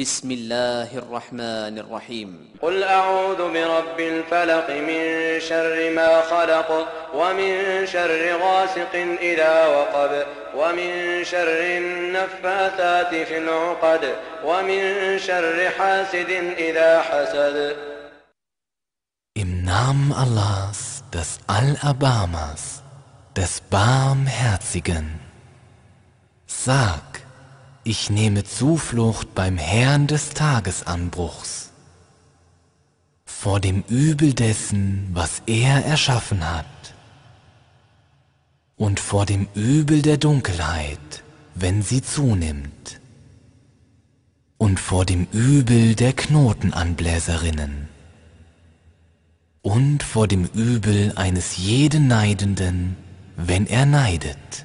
بسم الله الرحمن الرحيم قل أعوذ برب الفلق من شر ما خلق ومن شر غاسق إذا وقب ومن شر النفاثات في العقد ومن شر حاسد إذا حسد Im Namen Allahs, des Allerbarmers, des Barmherzigen. Sag, ich nehme Zuflucht beim Herrn des Tagesanbruchs, vor dem Übel dessen, was er erschaffen hat, und vor dem Übel der Dunkelheit, wenn sie zunimmt, und vor dem Übel der Knotenanbläserinnen. Und vor dem Übel eines jeden Neidenden, wenn er neidet.